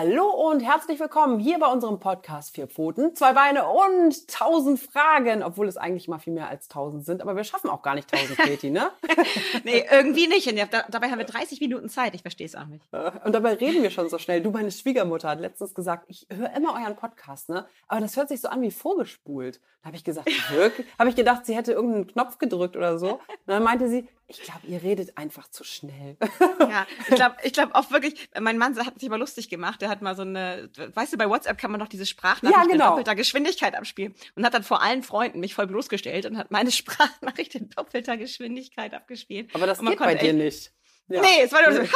Hallo und herzlich willkommen hier bei unserem Podcast Vier Pfoten, zwei Beine und tausend Fragen, obwohl es eigentlich mal viel mehr als tausend sind, aber wir schaffen auch gar nicht tausend, Katie, ne? nee, irgendwie nicht. Und da, dabei haben wir 30 Minuten Zeit. Ich verstehe es auch nicht. Und dabei reden wir schon so schnell. Du, meine Schwiegermutter hat letztens gesagt, ich höre immer euren Podcast, ne? Aber das hört sich so an wie vorgespult. Da habe ich gesagt, wirklich? habe ich gedacht, sie hätte irgendeinen Knopf gedrückt oder so. Und dann meinte sie, ich glaube, ihr redet einfach zu schnell. Ja, ich glaube ich glaub auch wirklich, mein Mann hat sich mal lustig gemacht. Der hat mal so eine, weißt du, bei WhatsApp kann man noch diese Sprachnachricht Ja, genau. in doppelter Geschwindigkeit abspielen. Und hat dann vor allen Freunden mich voll bloßgestellt und hat meine Sprachnachricht in doppelter Geschwindigkeit abgespielt. Aber das geht bei dir nicht. Ja. Nee, es war nur so.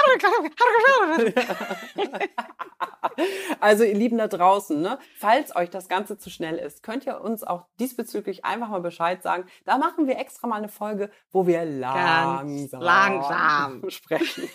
Also ihr Lieben da draußen, ne, falls euch das Ganze zu schnell ist, könnt ihr uns auch diesbezüglich einfach mal Bescheid sagen. Da machen wir extra mal eine Folge, wo wir langsam, langsam. sprechen.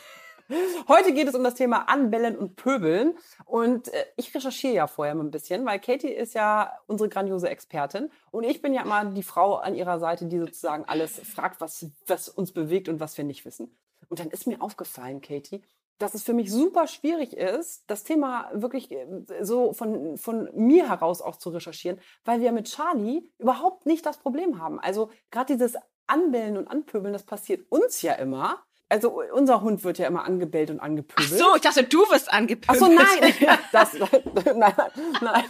Heute geht es um das Thema Anbellen und Pöbeln. Und äh, ich recherchiere ja vorher mal ein bisschen, weil Katie ist ja unsere grandiose Expertin. Und ich bin ja immer die Frau an ihrer Seite, die sozusagen alles fragt, was, was uns bewegt und was wir nicht wissen. Und dann ist mir aufgefallen, Katie, dass es für mich super schwierig ist, das Thema wirklich äh, so von, von mir heraus auch zu recherchieren, weil wir mit Charlie überhaupt nicht das Problem haben. Also gerade dieses Anbellen und Anpöbeln, das passiert uns ja immer. Also unser Hund wird ja immer angebellt und Ach angepöbelt. so, ich dachte, du wirst Ach angepöbelt. so, nein, das, nein, nein, nein.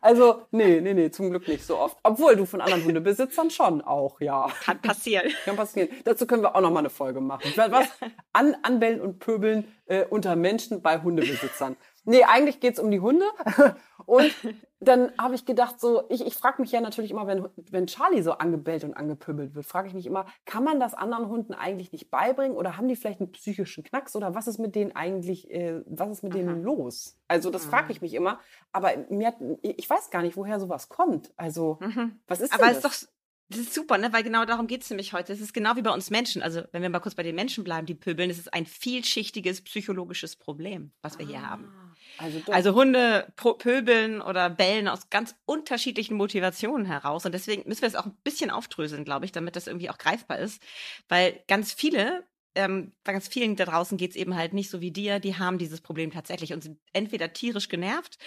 Also, nee, nee, nee, zum Glück nicht so oft. Obwohl du von anderen Hundebesitzern schon auch, ja. Kann passieren. Kann passieren. Dazu können wir auch noch mal eine Folge machen. Was? An, anbellen und pöbeln äh, unter Menschen bei Hundebesitzern. Nee, eigentlich geht's um die Hunde. Und dann habe ich gedacht, so, ich, ich frage mich ja natürlich immer, wenn, wenn Charlie so angebellt und angepöbelt wird, frage ich mich immer, kann man das anderen Hunden eigentlich nicht beibringen oder haben die vielleicht einen psychischen Knacks oder was ist mit denen eigentlich, äh, was ist mit denen los? Also das frage ich mich immer. Aber mir hat, ich weiß gar nicht, woher sowas kommt. Also, was ist denn Aber es das? ist doch, das ist super, ne? Weil genau darum geht's nämlich heute. Es ist genau wie bei uns Menschen. Also, wenn wir mal kurz bei den Menschen bleiben, die pöbeln, es ist ein vielschichtiges psychologisches Problem, was wir hier haben. Also. Also Hunde pöbeln oder bellen aus ganz unterschiedlichen Motivationen heraus. Und deswegen müssen wir es auch ein bisschen aufdröseln, glaube ich, damit das irgendwie auch greifbar ist. Weil ganz viele, ähm, bei ganz vielen da draußen geht's eben halt nicht so wie dir, die haben dieses Problem tatsächlich und sind entweder tierisch genervt,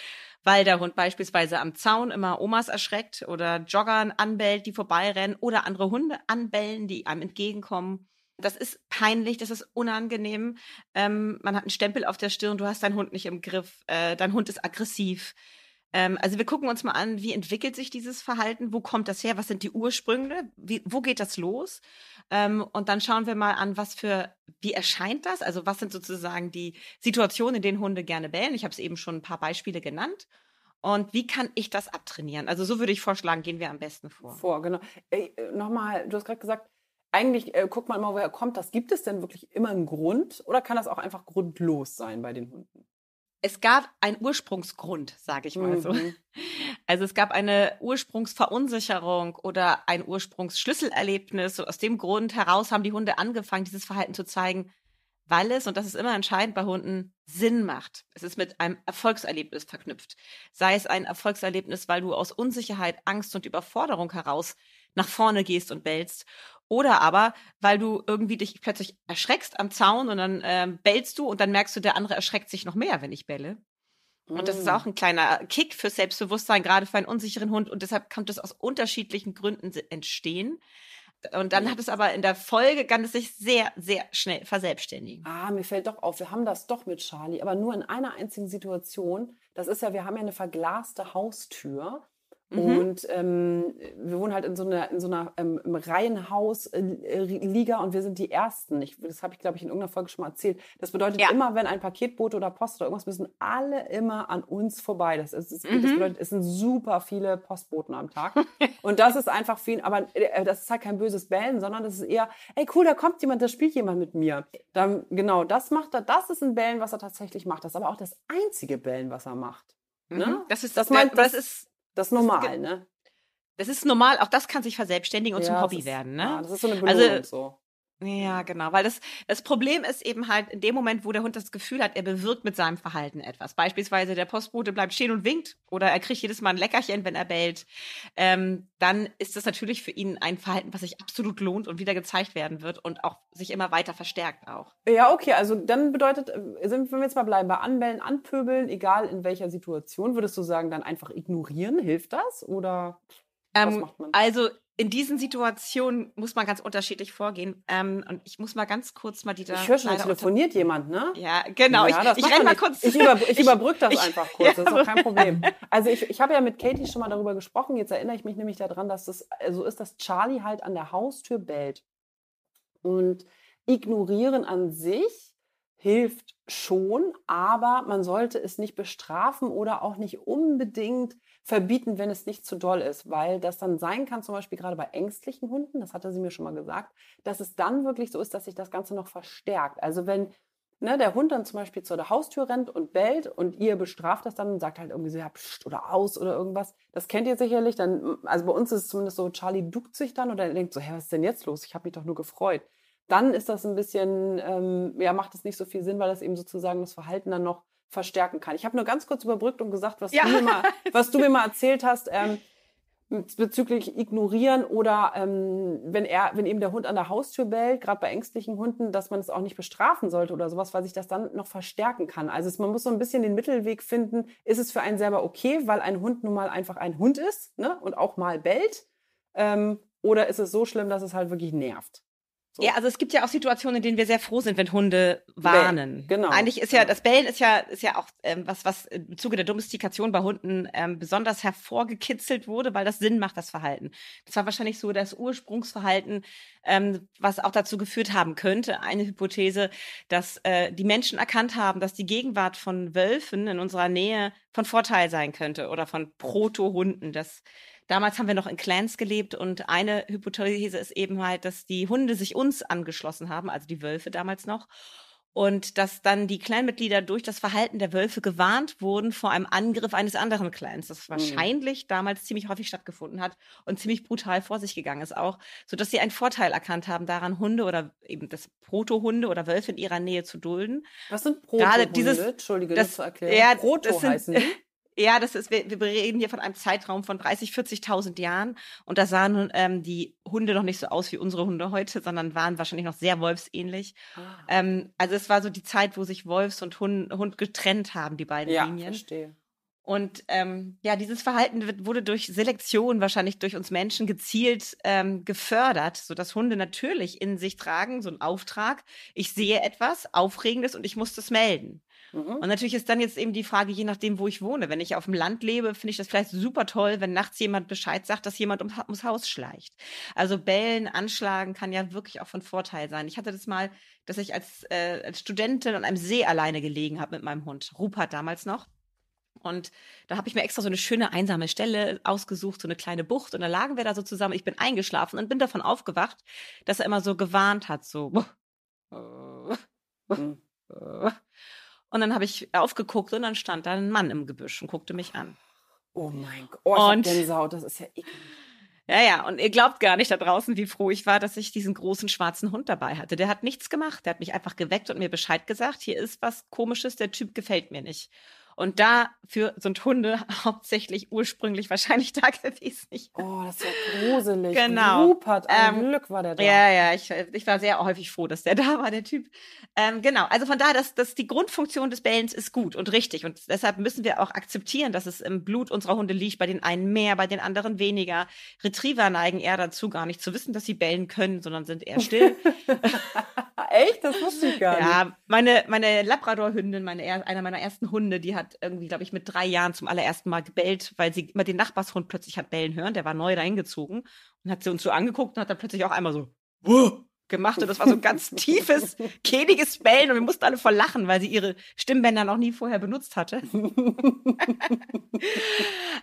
weil der Hund beispielsweise am Zaun immer Omas erschreckt oder Joggern anbellt, die vorbeirennen oder andere Hunde anbellen, die einem entgegenkommen. Das ist peinlich, das ist unangenehm. Ähm, man hat einen Stempel auf der Stirn, du hast deinen Hund nicht im Griff, äh, dein Hund ist aggressiv. Ähm, also wir gucken uns mal an, wie entwickelt sich dieses Verhalten, wo kommt das her, was sind die Ursprünge, wie, wo geht das los? Ähm, und dann schauen wir mal an, was für, wie erscheint das? Also was sind sozusagen die Situationen, in denen Hunde gerne bellen? Ich habe es eben schon ein paar Beispiele genannt. Und wie kann ich das abtrainieren? Also so würde ich vorschlagen, gehen wir am besten vor. vor, genau. Ey, äh, nochmal, du hast gerade gesagt, eigentlich äh, guckt man immer, woher kommt das. Gibt es denn wirklich immer einen Grund oder kann das auch einfach grundlos sein bei den Hunden? Es gab einen Ursprungsgrund, sage ich mal so. Mhm. Also es gab eine Ursprungsverunsicherung oder ein Ursprungsschlüsselerlebnis. So aus dem Grund heraus haben die Hunde angefangen, dieses Verhalten zu zeigen, weil es, und das ist immer entscheidend bei Hunden, Sinn macht. Es ist mit einem Erfolgserlebnis verknüpft. Sei es ein Erfolgserlebnis, weil du aus Unsicherheit, Angst und Überforderung heraus nach vorne gehst und bellst. Oder aber, weil du irgendwie dich plötzlich erschreckst am Zaun und dann ähm, bellst du und dann merkst du, der andere erschreckt sich noch mehr, wenn ich belle. Und das ist auch ein kleiner Kick für Selbstbewusstsein, gerade für einen unsicheren Hund. Und deshalb kann das aus unterschiedlichen Gründen entstehen. Und dann hat es aber in der Folge, kann es sich sehr, sehr schnell verselbstständigen. Ah, mir fällt doch auf, wir haben das doch mit Charlie, aber nur in einer einzigen Situation. Das ist ja, wir haben ja eine verglaste Haustür. Mhm. Und ähm, wir wohnen halt in so einer, in so einer ähm, im Reihenhaus äh, Liga und wir sind die Ersten. Ich, das habe ich, glaube ich, in irgendeiner Folge schon mal erzählt. Das bedeutet Ja. immer, wenn ein Paketbote oder Post oder irgendwas, müssen alle immer an uns vorbei. Das, ist, das, das Mhm. bedeutet, es sind super viele Postboten am Tag. und das ist einfach viel, aber äh, das ist halt kein böses Bellen, sondern das ist eher, ey cool, da kommt jemand, da spielt jemand mit mir. Dann, genau, das macht er, das ist ein Bellen, was er tatsächlich macht. Das ist aber auch das einzige Bellen, was er macht. Ne? Mhm. Das ist, Das das, meint- das das- ist Das ist normal, ne? Das ist normal, auch das kann sich verselbstständigen und Ja, zum Hobby ist- werden, ne? Ja, das ist so eine Also- Belohnung so. Ja, genau, weil das, das Problem ist eben halt in dem Moment, wo der Hund das Gefühl hat, er bewirkt mit seinem Verhalten etwas. Beispielsweise der Postbote bleibt stehen und winkt oder er kriegt jedes Mal ein Leckerchen, wenn er bellt. Ähm, dann ist das natürlich für ihn ein Verhalten, was sich absolut lohnt und wieder gezeigt werden wird und auch sich immer weiter verstärkt auch. Ja, okay, also dann bedeutet, äh, wenn wir jetzt mal bleiben, bei Anbellen, Anpöbeln, egal in welcher Situation, würdest du sagen, dann einfach ignorieren, hilft das? Oder was Ähm, macht man? also in diesen Situationen muss man ganz unterschiedlich vorgehen. Ähm, und ich muss mal ganz kurz mal die da. ich höre schon, da telefoniert jemand, ne? Ja, genau. Ja, das ich ich macht renn doch mal kurz. Ich, über, ich überbrücke das ich- einfach kurz, das ist Ja, doch kein Problem. Also ich, ich habe ja mit Katie schon mal darüber gesprochen. Jetzt erinnere ich mich nämlich daran, dass es äh, so ist, dass Charlie halt an der Haustür bellt. Und ignorieren an sich hilft schon, aber man sollte es nicht bestrafen oder auch nicht unbedingt verbieten, wenn es nicht zu doll ist, weil das dann sein kann, zum Beispiel gerade bei ängstlichen Hunden, das hatte sie mir schon mal gesagt, dass es dann wirklich so ist, dass sich das Ganze noch verstärkt. Also wenn ne, der Hund dann zum Beispiel zur Haustür rennt und bellt und ihr bestraft das dann und sagt halt irgendwie so, ja, pst, oder aus oder irgendwas. Das kennt ihr sicherlich. Dann, also bei uns ist es zumindest so, Charlie duckt sich dann oder er denkt so, hä, was ist denn jetzt los? Ich habe mich doch nur gefreut. Dann ist das ein bisschen, ähm, ja, macht es nicht so viel Sinn, weil das eben sozusagen das Verhalten dann noch verstärken kann. Ich habe nur ganz kurz überbrückt und gesagt, was, Ja. du, mir mal, was du mir mal erzählt hast, ähm, bezüglich ignorieren oder ähm, wenn er, wenn eben der Hund an der Haustür bellt, gerade bei ängstlichen Hunden, dass man es auch nicht bestrafen sollte oder sowas, weil sich das dann noch verstärken kann. Also es, man muss so ein bisschen den Mittelweg finden. Ist es für einen selber okay, weil ein Hund nun mal einfach ein Hund ist ne, und auch mal bellt? Ähm, oder ist es so schlimm, dass es halt wirklich nervt? So. Ja, also es gibt ja auch Situationen, in denen wir sehr froh sind, wenn Hunde warnen. genau, Eigentlich ist ja das Bellen ist ja ist ja auch ähm, was was im Zuge der Domestikation bei Hunden ähm, besonders hervorgekitzelt wurde, weil das Sinn macht das Verhalten. Das war wahrscheinlich so das Ursprungsverhalten, ähm, was auch dazu geführt haben könnte. Eine Hypothese, dass äh, die Menschen erkannt haben, dass die Gegenwart von Wölfen in unserer Nähe von Vorteil sein könnte oder von Proto-Hunden. Das Damals haben wir noch in Clans gelebt und eine Hypothese ist eben halt, dass die Hunde sich uns angeschlossen haben, also die Wölfe damals noch. Und dass dann die Clanmitglieder durch das Verhalten der Wölfe gewarnt wurden vor einem Angriff eines anderen Clans, das wahrscheinlich damals ziemlich häufig stattgefunden hat und ziemlich brutal vor sich gegangen ist auch, so dass sie einen Vorteil erkannt haben, daran Hunde oder eben das Proto-Hunde oder Wölfe in ihrer Nähe zu dulden. Was sind Gerade Proto-Hunde? dieses- Entschuldige, das- das zu erklären. ja, Proto das sind- heißen die. Ja, das ist, wir, wir reden hier von einem Zeitraum von 30, 40.000 Jahren und da sahen ähm, die Hunde noch nicht so aus wie unsere Hunde heute, sondern waren wahrscheinlich noch sehr wolfsähnlich. Ah. Ähm, also es war so die Zeit, wo sich Wolfs und Hund, Hund getrennt haben, die beiden Ja, Linien. verstehe. Und ähm, ja, dieses Verhalten wird, wurde durch Selektion wahrscheinlich durch uns Menschen gezielt ähm, gefördert, sodass Hunde natürlich in sich tragen, so einen Auftrag. Ich sehe etwas Aufregendes und ich muss das melden. Mhm. Und natürlich ist dann jetzt eben die Frage, je nachdem, wo ich wohne. Wenn ich auf dem Land lebe, finde ich das vielleicht super toll, wenn nachts jemand Bescheid sagt, dass jemand ums, ums Haus schleicht. Also bellen, anschlagen kann ja wirklich auch von Vorteil sein. Ich hatte das mal, dass ich als, äh, als Studentin an einem See alleine gelegen habe mit meinem Hund. Rupert damals noch. Und da habe ich mir extra so eine schöne einsame Stelle ausgesucht, so eine kleine Bucht. Und da lagen wir da so zusammen. Ich bin eingeschlafen und bin davon aufgewacht, dass er immer so gewarnt hat, so. Mhm. Und dann habe ich aufgeguckt und dann stand da ein Mann im Gebüsch und guckte mich an. Oh mein Gott. Oh, ich hab Und- Gänsehaut, das ist ja eklig. Ja, ja, und ihr glaubt gar nicht da draußen, wie froh ich war, dass ich diesen großen schwarzen Hund dabei hatte. Der hat nichts gemacht. Der hat mich einfach geweckt und mir Bescheid gesagt, hier ist was komisches, der Typ gefällt mir nicht. Und dafür sind Hunde hauptsächlich ursprünglich wahrscheinlich da gewesen. Oh, das ist ja gruselig. Genau. Rupert, ein Ähm, Glück war der da. Ja, ja, ich, ich war sehr häufig froh, dass der da war, der Typ. Ähm, genau, also von daher, dass, dass die Grundfunktion des Bellens ist gut und richtig. Und deshalb müssen wir auch akzeptieren, dass es im Blut unserer Hunde liegt, bei den einen mehr, bei den anderen weniger. Retriever neigen eher dazu, gar nicht zu wissen, dass sie bellen können, sondern sind eher still. Echt? Das wusste ich gar nicht. ja, meine, meine Labrador-Hündin, meine, er- einer meiner ersten Hunde, die hat irgendwie, glaube ich, mit drei Jahren zum allerersten Mal gebellt, weil sie immer den Nachbarshund plötzlich hat bellen hören. Der war neu reingezogen und hat sie uns so angeguckt und hat dann plötzlich auch einmal so "Wuh" gemacht und das war so ein ganz tiefes, kehliges Bellen und wir mussten alle voll lachen, weil sie ihre Stimmbänder noch nie vorher benutzt hatte.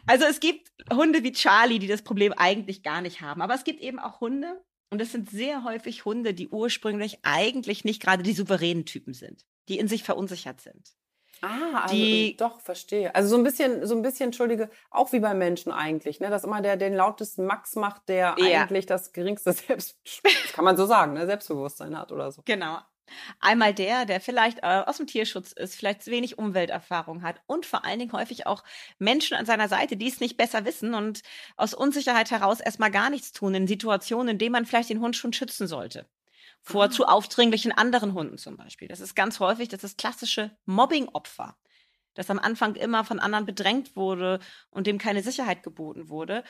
Also es gibt Hunde wie Charlie, die das Problem eigentlich gar nicht haben, aber es gibt eben auch Hunde und es sind sehr häufig Hunde, die ursprünglich eigentlich nicht gerade die souveränen Typen sind, die in sich verunsichert sind. Ah, also Die- doch, verstehe. Also so ein bisschen, so ein bisschen, entschuldige, auch wie bei Menschen eigentlich, ne? Dass immer der den lautesten Max macht, der Ja. eigentlich das geringste Selbst, kann man so sagen, ne? Selbstbewusstsein hat oder so. Genau. Einmal der, der vielleicht äh, aus dem Tierschutz ist, vielleicht zu wenig Umwelterfahrung hat und vor allen Dingen häufig auch Menschen an seiner Seite, die es nicht besser wissen und aus Unsicherheit heraus erstmal gar nichts tun in Situationen, in denen man vielleicht den Hund schon schützen sollte. Vor Ah. zu aufdringlichen anderen Hunden zum Beispiel. Das ist ganz häufig, das ist klassische Mobbing-Opfer. Das am Anfang immer von anderen bedrängt wurde und dem keine Sicherheit geboten wurde,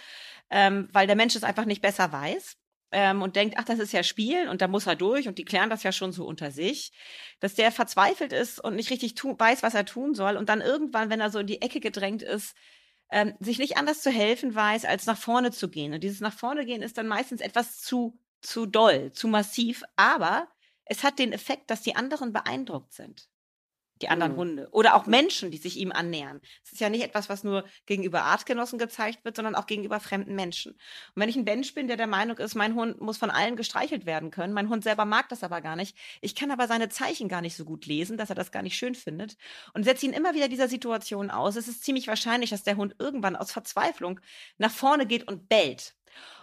ähm, weil der Mensch es einfach nicht besser weiß ähm, und denkt, ach, das ist ja Spielen und da muss er durch und die klären das ja schon so unter sich, dass der verzweifelt ist und nicht richtig weiß, was er tun soll und dann irgendwann, wenn er so in die Ecke gedrängt ist, ähm, sich nicht anders zu helfen weiß, als nach vorne zu gehen. Und dieses nach vorne gehen ist dann meistens etwas zu, zu doll, zu massiv, aber es hat den Effekt, dass die anderen beeindruckt sind. Die anderen Mhm. Hunde. Oder auch Menschen, die sich ihm annähern. Es ist ja nicht etwas, was nur gegenüber Artgenossen gezeigt wird, sondern auch gegenüber fremden Menschen. Und wenn ich ein Mensch bin, der der Meinung ist, mein Hund muss von allen gestreichelt werden können, mein Hund selber mag das aber gar nicht, ich kann aber seine Zeichen gar nicht so gut lesen, dass er das gar nicht schön findet und setze ihn immer wieder dieser Situation aus, es ist ziemlich wahrscheinlich, dass der Hund irgendwann aus Verzweiflung nach vorne geht und bellt.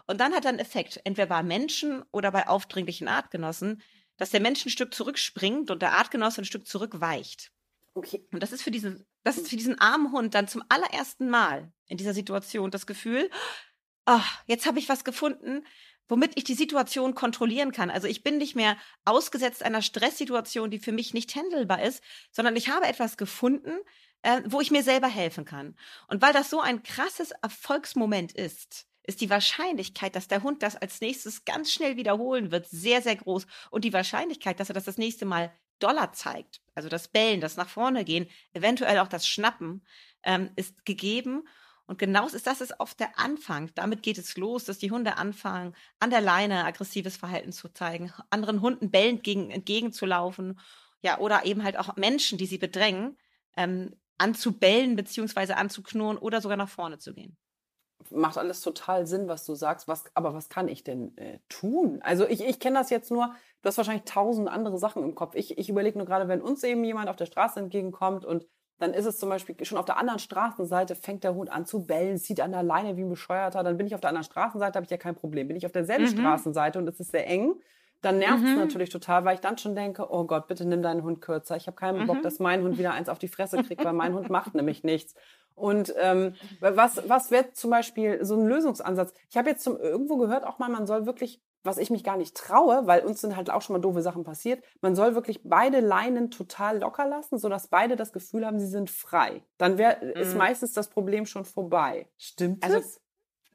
Und dann hat er einen Effekt, entweder bei Menschen oder bei aufdringlichen Artgenossen, dass der Mensch ein Stück zurückspringt und der Artgenosse ein Stück zurückweicht. Okay. Und das ist für diesen, das ist für diesen armen Hund dann zum allerersten Mal in dieser Situation das Gefühl, ach, jetzt habe ich was gefunden, womit ich die Situation kontrollieren kann. Also ich bin nicht mehr ausgesetzt einer Stresssituation, die für mich nicht handelbar ist, sondern ich habe etwas gefunden, äh, wo ich mir selber helfen kann. Und weil das so ein krasses Erfolgsmoment ist, ist die Wahrscheinlichkeit, dass der Hund das als nächstes ganz schnell wiederholen wird, sehr, sehr groß. Und die Wahrscheinlichkeit, dass er das das nächste Mal Dollar zeigt, also das Bellen, das nach vorne gehen, eventuell auch das Schnappen, ähm, ist gegeben. Und genau ist das ist oft der Anfang. Damit geht es los, dass die Hunde anfangen, an der Leine aggressives Verhalten zu zeigen, anderen Hunden bellend gegen, entgegenzulaufen, ja, oder eben halt auch Menschen, die sie bedrängen, ähm, anzubellen beziehungsweise anzuknurren oder sogar nach vorne zu gehen. Macht alles total Sinn, was du sagst. Was, aber was kann ich denn äh, tun? Also ich, ich kenne das jetzt nur, du hast wahrscheinlich tausend andere Sachen im Kopf. Ich, ich überlege nur gerade, wenn uns eben jemand auf der Straße entgegenkommt und dann ist es zum Beispiel schon auf der anderen Straßenseite, fängt der Hund an zu bellen, zieht an der Leine wie ein Bescheuerter, dann bin ich auf der anderen Straßenseite, habe ich ja kein Problem. Bin ich auf derselben Mhm. Straßenseite und es ist sehr eng, dann nervt es Mhm. natürlich total, weil ich dann schon denke, oh Gott, bitte nimm deinen Hund kürzer. Ich habe keinen Bock, Mhm. dass mein Hund wieder eins auf die Fresse kriegt, weil mein Hund macht nämlich nichts. Und ähm, was, was wäre zum Beispiel so ein Lösungsansatz? Ich habe jetzt zum, irgendwo gehört auch mal, man soll wirklich, was ich mich gar nicht traue, weil uns sind halt auch schon mal doofe Sachen passiert, man soll wirklich beide Leinen total locker lassen, sodass beide das Gefühl haben, sie sind frei. Dann wär, ist Mhm. meistens das Problem schon vorbei. Stimmt Also, das?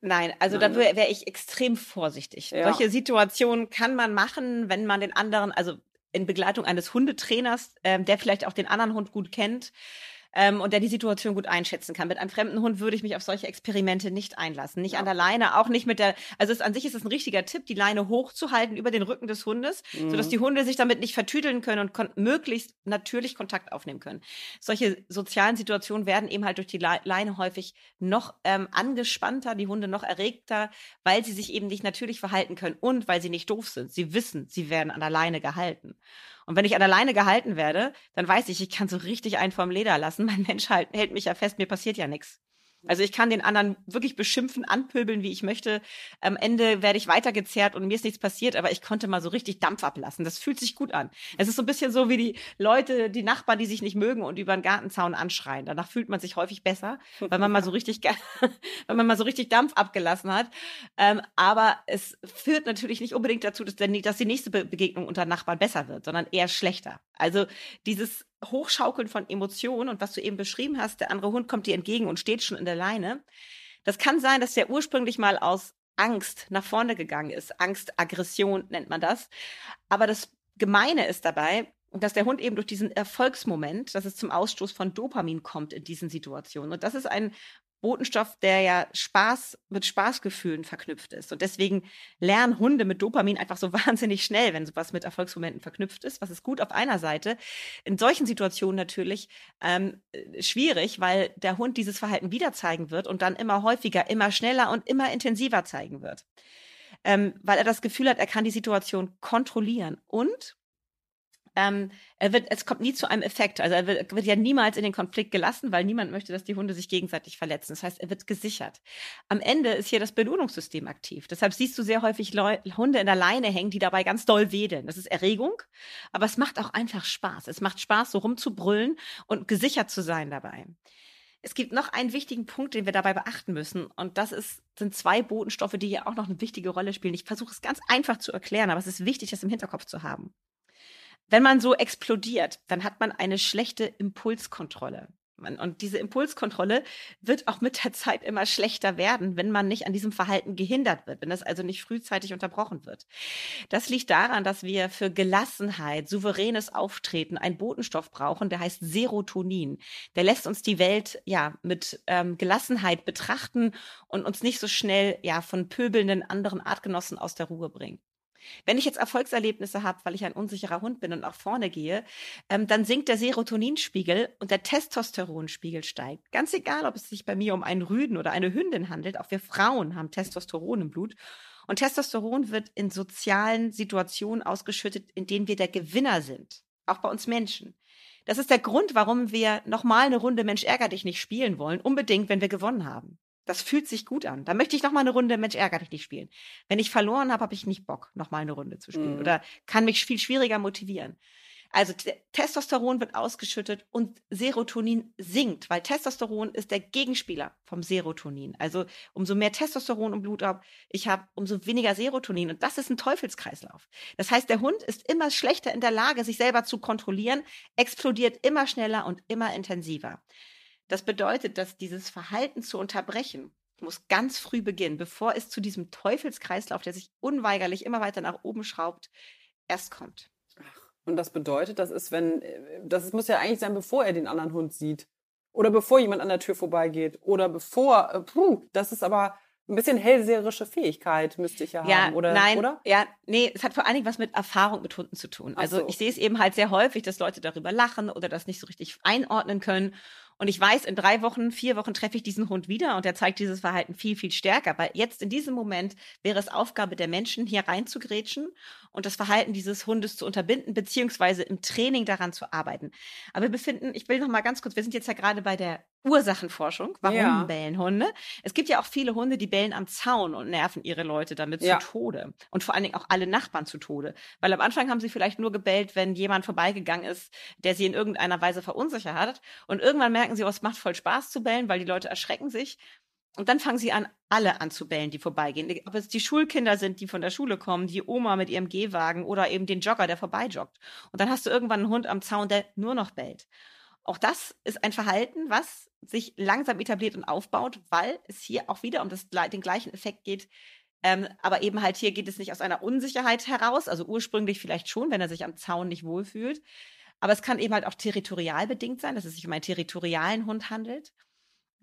Nein, also Nein, da wäre wär ich extrem vorsichtig. Ja. Solche Situationen kann man machen, wenn man den anderen, also in Begleitung eines Hundetrainers, ähm, der vielleicht auch den anderen Hund gut kennt ähm, und der die Situation gut einschätzen kann. Mit einem fremden Hund würde ich mich auf solche Experimente nicht einlassen. Nicht Ja. an der Leine, auch nicht mit der, also es, an sich ist es ein richtiger Tipp, die Leine hochzuhalten über den Rücken des Hundes, sodass Mhm. die Hunde sich damit nicht vertüdeln können und möglichst natürlich Kontakt aufnehmen können. Solche sozialen Situationen werden eben halt durch die Le Leine häufig noch ähm, angespannter, die Hunde noch erregter, weil sie sich eben nicht natürlich verhalten können und weil sie nicht doof sind. Sie wissen, sie werden an der Leine gehalten. Und wenn ich an der Leine gehalten werde, dann weiß ich, ich kann so richtig einen vom Leder lassen. Mein Mensch halt, hält mich ja fest, mir passiert ja nichts. Also ich kann den anderen wirklich beschimpfen, anpöbeln, wie ich möchte. Am Ende werde ich weitergezerrt und mir ist nichts passiert, aber ich konnte mal so richtig Dampf ablassen. Das fühlt sich gut an. Es ist so ein bisschen so wie die Leute, die Nachbarn, die sich nicht mögen und über den Gartenzaun anschreien. Danach fühlt man sich häufig besser, weil man mal so richtig, weil man mal so richtig Dampf abgelassen hat. Ähm, aber es führt natürlich nicht unbedingt dazu, dass, die nächste Be Begegnung unter Nachbarn besser wird, sondern eher schlechter. Also dieses Hochschaukeln von Emotionen und was du eben beschrieben hast, der andere Hund kommt dir entgegen und steht schon in der Leine. Das kann sein, dass der ursprünglich mal aus Angst nach vorne gegangen ist. Angst, Aggression nennt man das. Aber das Gemeine ist dabei, dass der Hund eben durch diesen Erfolgsmoment, dass es zum Ausstoß von Dopamin kommt in diesen Situationen. Und das ist ein Botenstoff, der ja Spaß mit Spaßgefühlen verknüpft ist. Und deswegen lernen Hunde mit Dopamin einfach so wahnsinnig schnell, wenn sowas mit Erfolgsmomenten verknüpft ist. Was ist gut auf einer Seite. In solchen Situationen natürlich ähm, äh, schwierig, weil der Hund dieses Verhalten wieder zeigen wird und dann immer häufiger, immer schneller und immer intensiver zeigen wird. Ähm, weil er das Gefühl hat, er kann die Situation kontrollieren. Und ähm, er wird, es kommt nie zu einem Effekt. Also er wird, wird, ja niemals in den Konflikt gelassen, weil niemand möchte, dass die Hunde sich gegenseitig verletzen. Das heißt, er wird gesichert. Am Ende ist hier das Belohnungssystem aktiv. Deshalb siehst du sehr häufig Leu Hunde in der Leine hängen, die dabei ganz doll wedeln. Das ist Erregung, aber es macht auch einfach Spaß. Es macht Spaß, so rumzubrüllen und gesichert zu sein dabei. Es gibt noch einen wichtigen Punkt, den wir dabei beachten müssen. Und das ist, sind zwei Botenstoffe, die hier auch noch eine wichtige Rolle spielen. Ich versuche es ganz einfach zu erklären, aber es ist wichtig, das im Hinterkopf zu haben. Wenn man so explodiert, dann hat man eine schlechte Impulskontrolle. Und diese Impulskontrolle wird auch mit der Zeit immer schlechter werden, wenn man nicht an diesem Verhalten gehindert wird, wenn das also nicht frühzeitig unterbrochen wird. Das liegt daran, dass wir für Gelassenheit, souveränes Auftreten einen Botenstoff brauchen, der heißt Serotonin. Der lässt uns die Welt ja mit ähm, Gelassenheit betrachten und uns nicht so schnell ja von pöbelnden anderen Artgenossen aus der Ruhe bringen. Wenn ich jetzt Erfolgserlebnisse habe, weil ich ein unsicherer Hund bin und nach vorne gehe, ähm, dann sinkt der Serotoninspiegel und der Testosteronspiegel steigt. Ganz egal, ob es sich bei mir um einen Rüden oder eine Hündin handelt, auch wir Frauen haben Testosteron im Blut. Und Testosteron wird in sozialen Situationen ausgeschüttet, in denen wir der Gewinner sind. Auch bei uns Menschen. Das ist der Grund, warum wir nochmal eine Runde Mensch ärger dich nicht spielen wollen, unbedingt, wenn wir gewonnen haben. Das fühlt sich gut an. Da möchte ich noch mal eine Runde Mensch ärger dich nicht spielen. Wenn ich verloren habe, habe ich nicht Bock, noch mal eine Runde zu spielen mhm. oder kann mich viel schwieriger motivieren. Also Testosteron wird ausgeschüttet und Serotonin sinkt, weil Testosteron ist der Gegenspieler vom Serotonin. Also umso mehr Testosteron im Blut habe ich habe, umso weniger Serotonin. Und das ist ein Teufelskreislauf. Das heißt, der Hund ist immer schlechter in der Lage, sich selber zu kontrollieren, explodiert immer schneller und immer intensiver. Das bedeutet, dass dieses Verhalten zu unterbrechen muss ganz früh beginnen, bevor es zu diesem Teufelskreislauf, der sich unweigerlich immer weiter nach oben schraubt, erst kommt. Und das bedeutet, das ist, wenn, das muss ja eigentlich sein, bevor er den anderen Hund sieht. Oder bevor jemand an der Tür vorbeigeht. Oder bevor, äh, puh, das ist aber ein bisschen hellseherische Fähigkeit müsste ich ja, ja haben, oder? Nein, oder? ja, nee, es hat vor allen Dingen was mit Erfahrung mit Hunden zu tun. Also so. ich sehe es eben halt sehr häufig, dass Leute darüber lachen oder das nicht so richtig einordnen können. Und ich weiß, in drei Wochen, vier Wochen treffe ich diesen Hund wieder und er zeigt dieses Verhalten viel, viel stärker. Weil jetzt in diesem Moment wäre es Aufgabe der Menschen, hier reinzugrätschen und das Verhalten dieses Hundes zu unterbinden, beziehungsweise im Training daran zu arbeiten. Aber wir befinden, ich will noch mal ganz kurz, wir sind jetzt ja gerade bei der Ursachenforschung. Warum ja. bellen Hunde? Es gibt ja auch viele Hunde, die bellen am Zaun und nerven ihre Leute damit ja. zu Tode. Und vor allen Dingen auch alle Nachbarn zu Tode. Weil am Anfang haben sie vielleicht nur gebellt, wenn jemand vorbeigegangen ist, der sie in irgendeiner Weise verunsichert hat. Und irgendwann merken sie, oh, es macht voll Spaß zu bellen, weil die Leute erschrecken sich. Und dann fangen sie an, alle anzubellen, die vorbeigehen. Ob es die Schulkinder sind, die von der Schule kommen, die Oma mit ihrem Gehwagen oder eben den Jogger, der vorbeijoggt. Und dann hast du irgendwann einen Hund am Zaun, der nur noch bellt. Auch das ist ein Verhalten, was sich langsam etabliert und aufbaut, weil es hier auch wieder um das, den gleichen Effekt geht. Ähm, aber eben halt hier geht es nicht aus einer Unsicherheit heraus, also ursprünglich vielleicht schon, wenn er sich am Zaun nicht wohlfühlt. Aber es kann eben halt auch territorial bedingt sein, dass es sich um einen territorialen Hund handelt.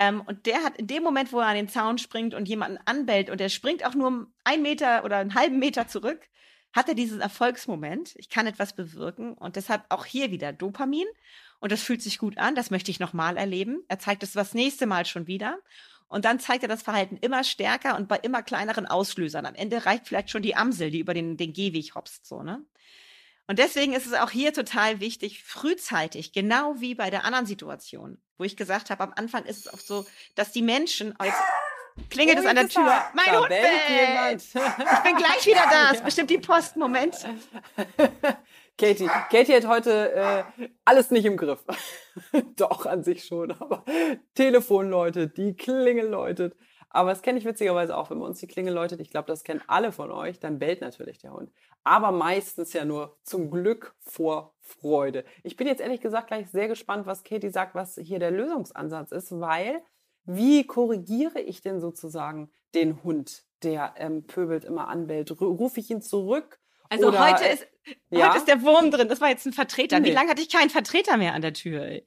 Ähm, und der hat in dem Moment, wo er an den Zaun springt und jemanden anbellt und er springt auch nur einen Meter oder einen halben Meter zurück, hat er diesen Erfolgsmoment. Ich kann etwas bewirken und deshalb auch hier wieder Dopamin und das fühlt sich gut an, das möchte ich nochmal erleben. Er zeigt es das nächste Mal schon wieder. Und dann zeigt er das Verhalten immer stärker und bei immer kleineren Auslösern. Am Ende reicht vielleicht schon die Amsel, die über den, den Gehweg hopst, so, ne? Und deswegen ist es auch hier total wichtig, frühzeitig, genau wie bei der anderen Situation, wo ich gesagt habe, am Anfang ist es auch so, dass die Menschen, jetzt klingelt oh, es an der Tür. Mein da Hund bellt. Ich bin gleich wieder da. Ist bestimmt die Post. Moment. Katie. Katie hat heute äh, alles nicht im Griff. Doch, an sich schon, aber Telefon läutet, die Klingel läutet. Aber das kenne ich witzigerweise auch, wenn man uns die Klingel läutet. Ich glaube, das kennen alle von euch. Dann bellt natürlich der Hund. Aber meistens ja nur zum Glück vor Freude. Ich bin jetzt ehrlich gesagt gleich sehr gespannt, was Katie sagt, was hier der Lösungsansatz ist, weil wie korrigiere ich denn sozusagen den Hund, der ähm, pöbelt immer anbellt? Rufe ich ihn zurück? Also Oder, heute ist, ja? heute ist der Wurm drin. Das war jetzt ein Vertreter. Nee. Wie lange hatte ich keinen Vertreter mehr an der Tür? Ey?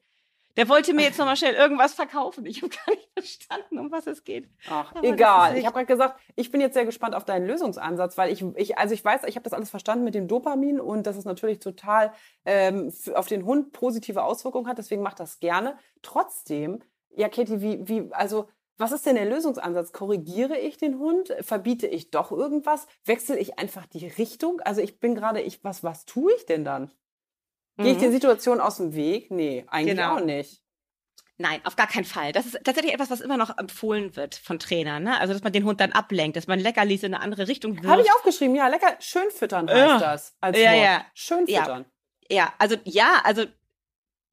Der wollte mir jetzt nochmal schnell irgendwas verkaufen. Ich habe gar nicht verstanden, um was es geht. Ach, Aber egal. Ich habe gerade gesagt, ich bin jetzt sehr gespannt auf deinen Lösungsansatz, weil ich, ich also ich weiß, ich habe das alles verstanden mit dem Dopamin und dass es natürlich total ähm, auf den Hund positive Auswirkungen hat. Deswegen macht das gerne. Trotzdem, ja, Katie, wie, wie, also was ist denn der Lösungsansatz? Korrigiere ich den Hund? Verbiete ich doch irgendwas? Wechsle ich einfach die Richtung? Also ich bin gerade, ich, was, was tue ich denn dann? Gehe ich den Situationen aus dem Weg? Nee, eigentlich Genau. auch nicht. Nein, auf gar keinen Fall. Das ist tatsächlich etwas, was immer noch empfohlen wird von Trainern. Ne? Also, dass man den Hund dann ablenkt, dass man Leckerlis in eine andere Richtung wirft. Habe ich aufgeschrieben, ja, lecker, schön füttern heißt Ja. das. Als Ja, Wort. ja. Schön Ja. füttern. Ja, also ja, also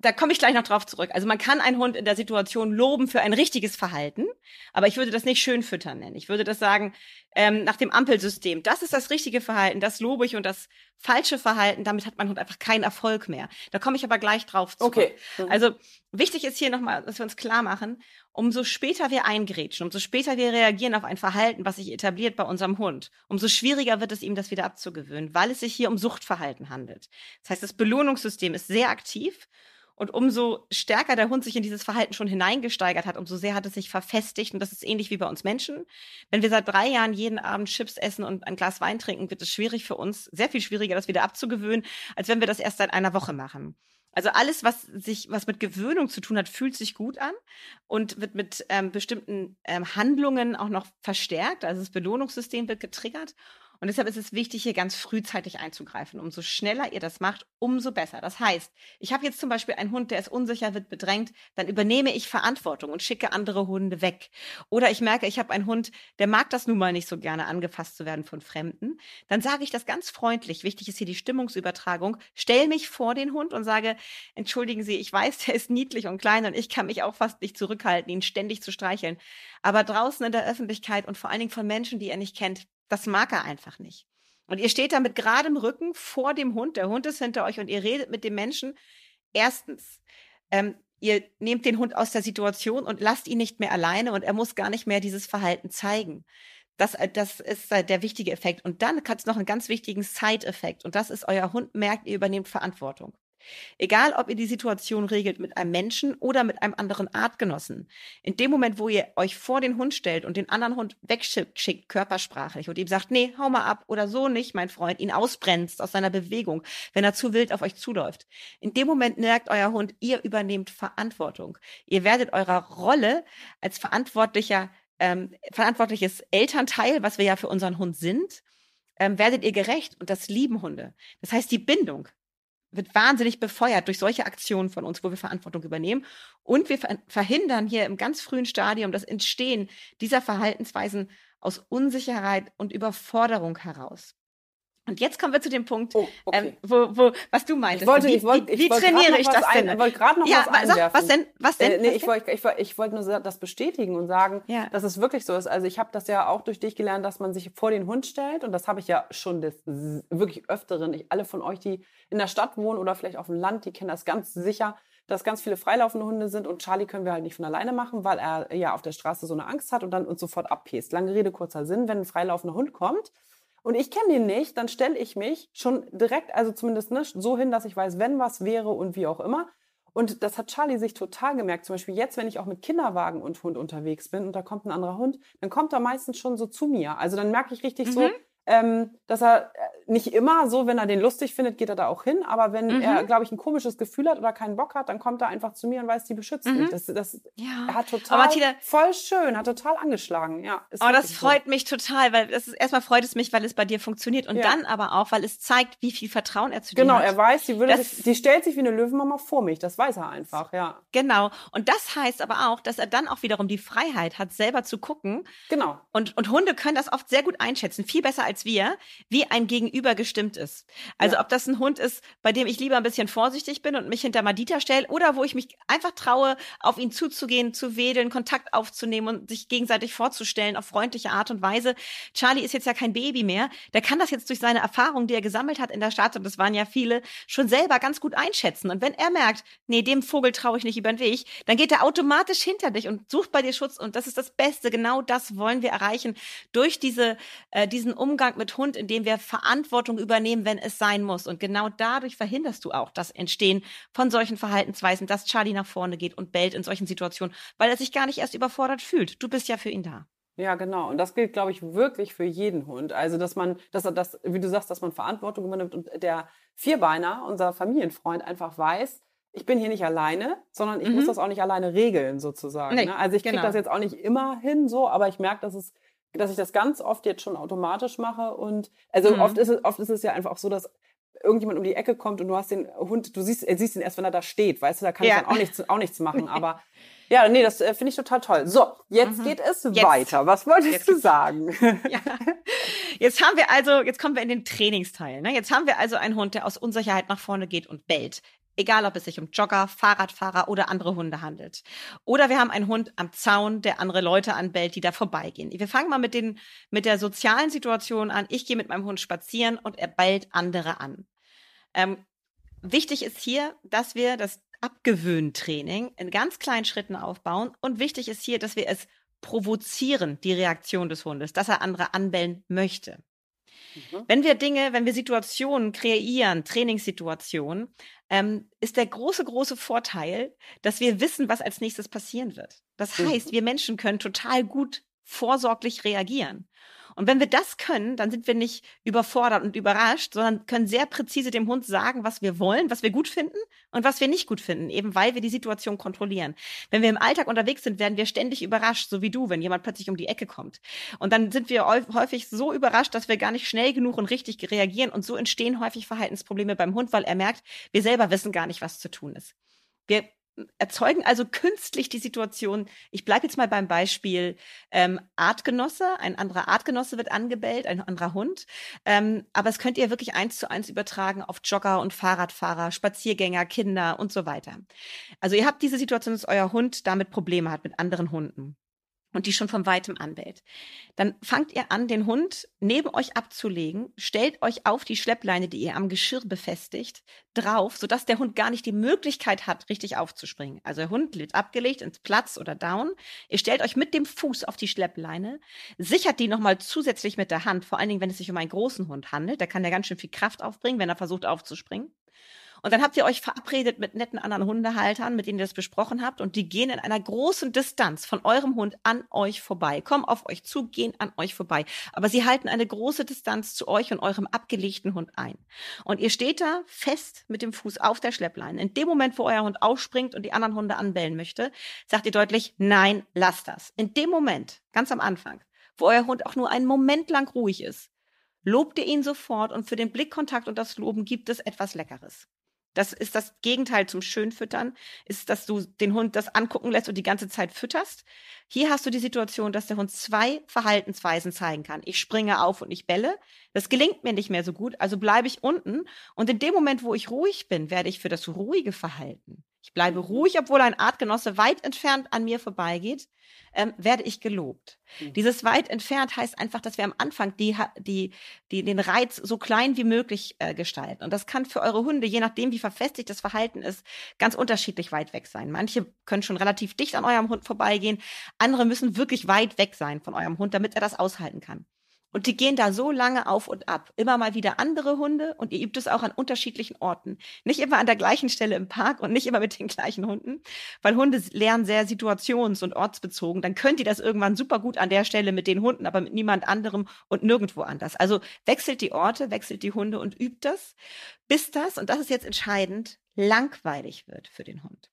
da komme ich gleich noch drauf zurück. Also man kann einen Hund in der Situation loben für ein richtiges Verhalten, aber ich würde das nicht schön füttern nennen. Ich würde das sagen, ähm, nach dem Ampelsystem, das ist das richtige Verhalten, das lobe ich und das falsche Verhalten, damit hat mein Hund einfach keinen Erfolg mehr. Da komme ich aber gleich drauf zurück. Okay. Mhm. Also wichtig ist hier nochmal, dass wir uns klar machen, umso später wir eingrätschen, umso später wir reagieren auf ein Verhalten, was sich etabliert bei unserem Hund, umso schwieriger wird es ihm, das wieder abzugewöhnen, weil es sich hier um Suchtverhalten handelt. Das heißt, das Belohnungssystem ist sehr aktiv und umso stärker der Hund sich in dieses Verhalten schon hineingesteigert hat, umso sehr hat es sich verfestigt. Und das ist ähnlich wie bei uns Menschen. Wenn wir seit drei Jahren jeden Abend Chips essen und ein Glas Wein trinken, wird es schwierig für uns, sehr viel schwieriger, das wieder abzugewöhnen, als wenn wir das erst seit einer Woche machen. Also alles, was sich, was mit Gewöhnung zu tun hat, fühlt sich gut an und wird mit ähm, bestimmten ähm, Handlungen auch noch verstärkt. Also das Belohnungssystem wird getriggert. Und deshalb ist es wichtig, hier ganz frühzeitig einzugreifen. Umso schneller ihr das macht, umso besser. Das heißt, ich habe jetzt zum Beispiel einen Hund, der ist unsicher, wird bedrängt, dann übernehme ich Verantwortung und schicke andere Hunde weg. Oder ich merke, ich habe einen Hund, der mag das nun mal nicht so gerne, angefasst zu werden von Fremden. Dann sage ich das ganz freundlich. Wichtig ist hier die Stimmungsübertragung. Stell mich vor den Hund und sage, entschuldigen Sie, ich weiß, der ist niedlich und klein und ich kann mich auch fast nicht zurückhalten, ihn ständig zu streicheln. Aber draußen in der Öffentlichkeit und vor allen Dingen von Menschen, die er nicht kennt, das mag er einfach nicht. Und ihr steht da mit geradem Rücken vor dem Hund, der Hund ist hinter euch und ihr redet mit dem Menschen. Erstens, ähm, ihr nehmt den Hund aus der Situation und lasst ihn nicht mehr alleine und er muss gar nicht mehr dieses Verhalten zeigen. Das, äh, das ist äh, der wichtige Effekt. Und dann hat es noch einen ganz wichtigen Side-Effekt. Und das ist, euer Hund merkt, ihr übernehmt Verantwortung. Egal, ob ihr die Situation regelt mit einem Menschen oder mit einem anderen Artgenossen. In dem Moment, wo ihr euch vor den Hund stellt und den anderen Hund wegschickt, schickt, körpersprachlich und ihm sagt, nee, hau mal ab oder so nicht, mein Freund, ihn ausbremst aus seiner Bewegung, wenn er zu wild auf euch zuläuft. In dem Moment merkt euer Hund, ihr übernehmt Verantwortung. Ihr werdet eurer Rolle als verantwortlicher, ähm, verantwortliches Elternteil, was wir ja für unseren Hund sind, ähm, werdet ihr gerecht und das lieben Hunde. Das heißt, die Bindung wird wahnsinnig befeuert durch solche Aktionen von uns, wo wir Verantwortung übernehmen. Und wir ver verhindern hier im ganz frühen Stadium das Entstehen dieser Verhaltensweisen aus Unsicherheit und Überforderung heraus. Und jetzt kommen wir zu dem Punkt, Oh, okay. ähm, wo, wo, was du meintest. ich wollte, wie ich wollte, wie, ich wie wollte trainiere ich das ein, denn? Ich wollte gerade noch ja, was sag, einwerfen. was denn? Was denn? Äh, nee, was ich denn? wollte ich, ich wollte nur das bestätigen und sagen, Ja. dass es wirklich so ist. Also ich habe das ja auch durch dich gelernt, dass man sich vor den Hund stellt und das habe ich ja schon des wirklich öfteren. Ich, alle von euch, die in der Stadt wohnen oder vielleicht auf dem Land, die kennen das ganz sicher, dass ganz viele freilaufende Hunde sind und Charlie können wir halt nicht von alleine machen, weil er ja auf der Straße so eine Angst hat und dann uns sofort abpest. Lange Rede, kurzer Sinn, wenn ein freilaufender Hund kommt, und ich kenne den nicht, dann stelle ich mich schon direkt, also zumindest ne, so hin, dass ich weiß, wenn was wäre und wie auch immer. Und das hat Charlie sich total gemerkt. Zum Beispiel jetzt, wenn ich auch mit Kinderwagen und Hund unterwegs bin und da kommt ein anderer Hund, dann kommt er meistens schon so zu mir. Also dann merke ich richtig so, Mhm. ähm, dass er äh, nicht immer so, wenn er den lustig findet, geht er da auch hin. Aber wenn Mhm. er, glaube ich, ein komisches Gefühl hat oder keinen Bock hat, dann kommt er einfach zu mir und weiß, die beschützt Mhm. mich. Das, das, Ja. er hat total, Martina- voll schön, hat total angeschlagen. Ja, ist Oh, das wirklich so. freut mich total, weil das ist erstmal freut es mich, weil es bei dir funktioniert und Ja. dann aber auch, weil es zeigt, wie viel Vertrauen er zu dir Genau, hat. er weiß, die, würde Das- sich, die stellt sich wie eine Löwenmama vor mich. Das weiß er einfach, ja. Genau. Und das heißt aber auch, dass er dann auch wiederum die Freiheit hat, selber zu gucken. Genau. Und, und Hunde können das oft sehr gut einschätzen, viel besser als wir, wie ein Gegenüber gestimmt ist. Also Ja. ob das ein Hund ist, bei dem ich lieber ein bisschen vorsichtig bin und mich hinter Madita stelle oder wo ich mich einfach traue, auf ihn zuzugehen, zu wedeln, Kontakt aufzunehmen und sich gegenseitig vorzustellen auf freundliche Art und Weise. Charlie ist jetzt ja kein Baby mehr. Der kann das jetzt durch seine Erfahrungen, die er gesammelt hat in der Stadt, und das waren ja viele, schon selber ganz gut einschätzen. Und wenn er merkt, nee, dem Vogel traue ich nicht über den Weg, dann geht er automatisch hinter dich und sucht bei dir Schutz. Und das ist das Beste. Genau das wollen wir erreichen durch diese, äh, diesen Umgang mit Hund, in dem wir Verantwortung übernehmen, wenn es sein muss. Und genau dadurch verhinderst du auch das Entstehen von solchen Verhaltensweisen, dass Charlie nach vorne geht und bellt in solchen Situationen, weil er sich gar nicht erst überfordert fühlt. Du bist ja für ihn da. Ja, genau. Und das gilt, glaube ich, wirklich für jeden Hund. Also, dass man, dass er das, wie du sagst, dass man Verantwortung übernimmt und der Vierbeiner, unser Familienfreund, einfach weiß, ich bin hier nicht alleine, sondern ich Mhm. muss das auch nicht alleine regeln, sozusagen. Nee, ne? Also ich kriege genau. das jetzt auch nicht immer hin, so, aber ich merke, dass es dass ich das ganz oft jetzt schon automatisch mache und also Mhm. oft ist es oft ist es ja einfach auch so, dass irgendjemand um die Ecke kommt und du hast den Hund, du siehst, siehst ihn erst, wenn er da steht, weißt du, da kann ja. ich dann auch nichts, auch nichts machen, aber ja, nee, das äh, finde ich total toll. So, jetzt mhm. geht es jetzt. weiter. Was wolltest jetzt. du sagen? Ja. Jetzt haben wir also, jetzt kommen wir in den Trainingsteil. Ne? Jetzt haben wir also einen Hund, der aus Unsicherheit nach vorne geht und bellt. Egal, ob es sich um Jogger, Fahrradfahrer oder andere Hunde handelt. Oder wir haben einen Hund am Zaun, der andere Leute anbellt, die da vorbeigehen. Wir fangen mal mit, den, mit der sozialen Situation an. Ich gehe mit meinem Hund spazieren und er bellt andere an. Ähm, wichtig ist hier, dass wir das Abgewöhntraining in ganz kleinen Schritten aufbauen. Und wichtig ist hier, dass wir es provozieren, die Reaktion des Hundes, dass er andere anbellen möchte. Mhm. Wenn wir Dinge, wenn wir Situationen kreieren, Trainingssituationen, ähm, ist der große, große Vorteil, dass wir wissen, was als nächstes passieren wird. Das mhm. heißt, wir Menschen können total gut vorsorglich reagieren. Und wenn wir das können, dann sind wir nicht überfordert und überrascht, sondern können sehr präzise dem Hund sagen, was wir wollen, was wir gut finden und was wir nicht gut finden, eben weil wir die Situation kontrollieren. Wenn wir im Alltag unterwegs sind, werden wir ständig überrascht, so wie du, wenn jemand plötzlich um die Ecke kommt. Und dann sind wir häufig so überrascht, dass wir gar nicht schnell genug und richtig reagieren und so entstehen häufig Verhaltensprobleme beim Hund, weil er merkt, wir selber wissen gar nicht, was zu tun ist. Wir erzeugen also künstlich die Situation. Ich bleibe jetzt mal beim Beispiel ähm, Artgenosse. Ein anderer Artgenosse wird angebellt, ein anderer Hund. Ähm, aber es könnt ihr wirklich eins zu eins übertragen auf Jogger und Fahrradfahrer, Spaziergänger, Kinder und so weiter. Also ihr habt diese Situation, dass euer Hund damit Probleme hat mit anderen Hunden und die schon von weitem anbellt. Dann fangt ihr an, den Hund neben euch abzulegen, stellt euch auf die Schleppleine, die ihr am Geschirr befestigt, drauf, sodass der Hund gar nicht die Möglichkeit hat, richtig aufzuspringen. Also der Hund wird abgelegt ins Platz oder down. Ihr stellt euch mit dem Fuß auf die Schleppleine, sichert die nochmal zusätzlich mit der Hand, vor allen Dingen, wenn es sich um einen großen Hund handelt. Da kann der ganz schön viel Kraft aufbringen, wenn er versucht aufzuspringen. Und dann habt ihr euch verabredet mit netten anderen Hundehaltern, mit denen ihr das besprochen habt. Und die gehen in einer großen Distanz von eurem Hund an euch vorbei, kommen auf euch zu, gehen an euch vorbei. Aber sie halten eine große Distanz zu euch und eurem abgelegten Hund ein. Und ihr steht da fest mit dem Fuß auf der Schleppleine. In dem Moment, wo euer Hund aufspringt und die anderen Hunde anbellen möchte, sagt ihr deutlich, nein, lasst das. In dem Moment, ganz am Anfang, wo euer Hund auch nur einen Moment lang ruhig ist, lobt ihr ihn sofort und für den Blickkontakt und das Loben gibt es etwas Leckeres. Das ist das Gegenteil zum Schönfüttern, ist, dass du den Hund das angucken lässt und die ganze Zeit fütterst. Hier hast du die Situation, dass der Hund zwei Verhaltensweisen zeigen kann. Ich springe auf und ich belle. Das gelingt mir nicht mehr so gut, also bleibe ich unten. Und in dem Moment, wo ich ruhig bin, werde ich für das ruhige Verhalten ich bleibe ruhig, obwohl ein Artgenosse weit entfernt an mir vorbeigeht, ähm, werde ich gelobt. Mhm. Dieses weit entfernt heißt einfach, dass wir am Anfang die, die, die, den Reiz so klein wie möglich äh, gestalten. Und das kann für eure Hunde, je nachdem, wie verfestigt das Verhalten ist, ganz unterschiedlich weit weg sein. Manche können schon relativ dicht an eurem Hund vorbeigehen, andere müssen wirklich weit weg sein von eurem Hund, damit er das aushalten kann. Und die gehen da so lange auf und ab. Immer mal wieder andere Hunde und ihr übt es auch an unterschiedlichen Orten. Nicht immer an der gleichen Stelle im Park und nicht immer mit den gleichen Hunden, weil Hunde lernen sehr situations- und ortsbezogen. Dann könnt ihr das irgendwann super gut an der Stelle mit den Hunden, aber mit niemand anderem und nirgendwo anders. Also wechselt die Orte, wechselt die Hunde und übt das, bis das, und das ist jetzt entscheidend, langweilig wird für den Hund.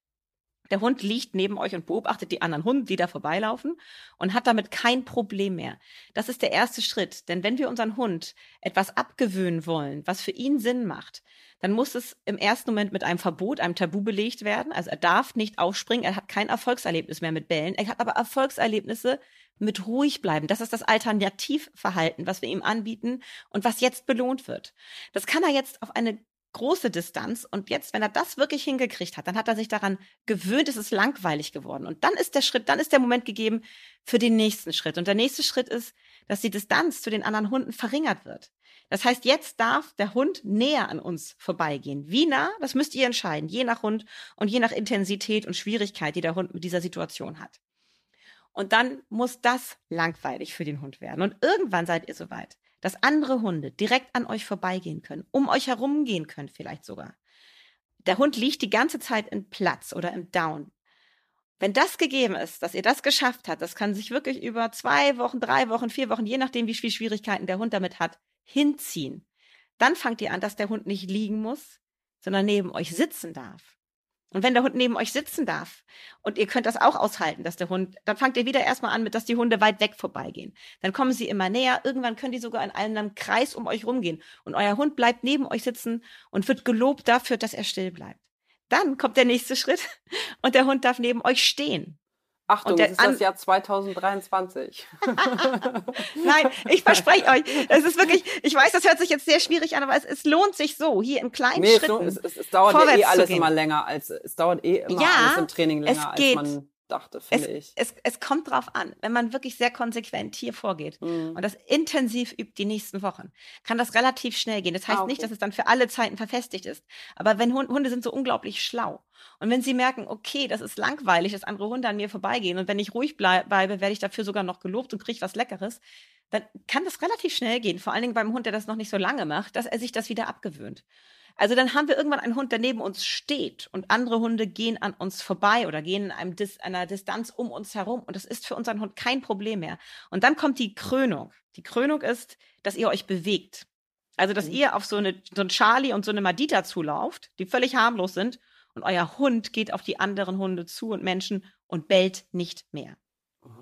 Der Hund liegt neben euch und beobachtet die anderen Hunde, die da vorbeilaufen und hat damit kein Problem mehr. Das ist der erste Schritt. Denn wenn wir unseren Hund etwas abgewöhnen wollen, was für ihn Sinn macht, dann muss es im ersten Moment mit einem Verbot, einem Tabu belegt werden. Also er darf nicht aufspringen, er hat kein Erfolgserlebnis mehr mit Bällen, er hat aber Erfolgserlebnisse mit ruhig bleiben. Das ist das Alternativverhalten, was wir ihm anbieten und was jetzt belohnt wird. Das kann er jetzt auf eine große Distanz. Und jetzt, wenn er das wirklich hingekriegt hat, dann hat er sich daran gewöhnt, es ist langweilig geworden. Und dann ist der Schritt, dann ist der Moment gegeben für den nächsten Schritt. Und der nächste Schritt ist, dass die Distanz zu den anderen Hunden verringert wird. Das heißt, jetzt darf der Hund näher an uns vorbeigehen. Wie nah? Das müsst ihr entscheiden, je nach Hund und je nach Intensität und Schwierigkeit, die der Hund mit dieser Situation hat. Und dann muss das langweilig für den Hund werden. Und irgendwann seid ihr soweit dass andere Hunde direkt an euch vorbeigehen können, um euch herumgehen können vielleicht sogar. Der Hund liegt die ganze Zeit im Platz oder im Down. Wenn das gegeben ist, dass ihr das geschafft habt, das kann sich wirklich über zwei Wochen, drei Wochen, vier Wochen, je nachdem, wie viel Schwierigkeiten der Hund damit hat, hinziehen. Dann fangt ihr an, dass der Hund nicht liegen muss, sondern neben euch sitzen darf. Und wenn der Hund neben euch sitzen darf und ihr könnt das auch aushalten, dass der Hund, dann fangt ihr wieder erstmal an mit, dass die Hunde weit weg vorbeigehen. Dann kommen sie immer näher. Irgendwann können die sogar in einem Kreis um euch rumgehen. Und euer Hund bleibt neben euch sitzen und wird gelobt dafür, dass er still bleibt. Dann kommt der nächste Schritt und der Hund darf neben euch stehen. Achtung, das ist das Jahr 2023. Nein, ich verspreche euch, es ist wirklich, ich weiß, das hört sich jetzt sehr schwierig an, aber es, es lohnt sich so, hier in kleinen nee, Schritten. Es, es, es dauert ja eh alles immer länger als, es dauert eh immer ja, alles im Training länger, als man dachte, finde ich. Es, es kommt drauf an, wenn man wirklich sehr konsequent hier vorgeht mhm. und das intensiv übt die nächsten Wochen, kann das relativ schnell gehen. Das heißt ah, okay. nicht, dass es dann für alle Zeiten verfestigt ist. Aber wenn Hunde, Hunde sind so unglaublich schlau. Und wenn sie merken, okay, das ist langweilig, dass andere Hunde an mir vorbeigehen und wenn ich ruhig bleibe, werde ich dafür sogar noch gelobt und kriege was Leckeres, dann kann das relativ schnell gehen. Vor allen Dingen beim Hund, der das noch nicht so lange macht, dass er sich das wieder abgewöhnt. Also dann haben wir irgendwann einen Hund, der neben uns steht und andere Hunde gehen an uns vorbei oder gehen in einem Dis einer Distanz um uns herum und das ist für unseren Hund kein Problem mehr. Und dann kommt die Krönung. Die Krönung ist, dass ihr euch bewegt. Also, dass mhm. ihr auf so eine, so ein Charlie und so eine Madita zulauft, die völlig harmlos sind und euer Hund geht auf die anderen Hunde zu und Menschen und bellt nicht mehr.